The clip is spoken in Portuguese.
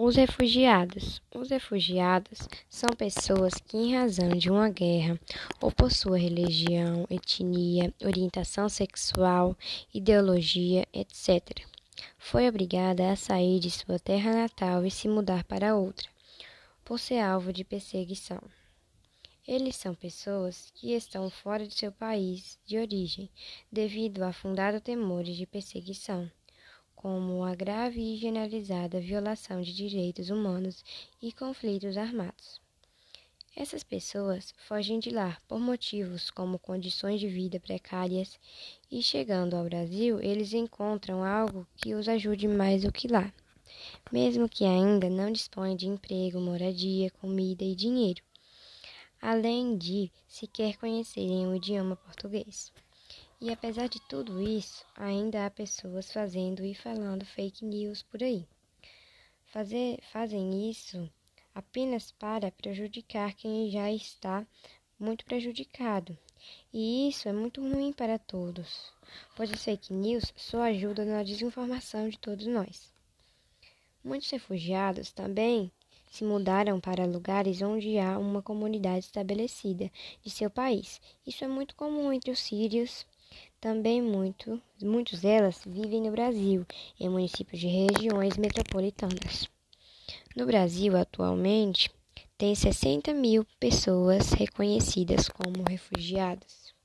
Os refugiados. Os refugiados são pessoas que, em razão de uma guerra, ou por sua religião, etnia, orientação sexual, ideologia, etc., foi obrigada a sair de sua terra natal e se mudar para outra, por ser alvo de perseguição. Eles são pessoas que estão fora de seu país de origem, devido a fundado temores de perseguição como a grave e generalizada violação de direitos humanos e conflitos armados. Essas pessoas fogem de lá por motivos como condições de vida precárias e, chegando ao Brasil, eles encontram algo que os ajude mais do que lá, mesmo que ainda não disponham de emprego, moradia, comida e dinheiro, além de sequer conhecerem o idioma português. E apesar de tudo isso, ainda há pessoas fazendo e falando fake news por aí. Fazer, fazem isso apenas para prejudicar quem já está muito prejudicado. E isso é muito ruim para todos, pois as fake news só ajudam na desinformação de todos nós. Muitos refugiados também se mudaram para lugares onde há uma comunidade estabelecida de seu país. Isso é muito comum entre os sírios também muito, muitos delas vivem no Brasil, em municípios de regiões metropolitanas. No Brasil, atualmente, tem 60 mil pessoas reconhecidas como refugiadas.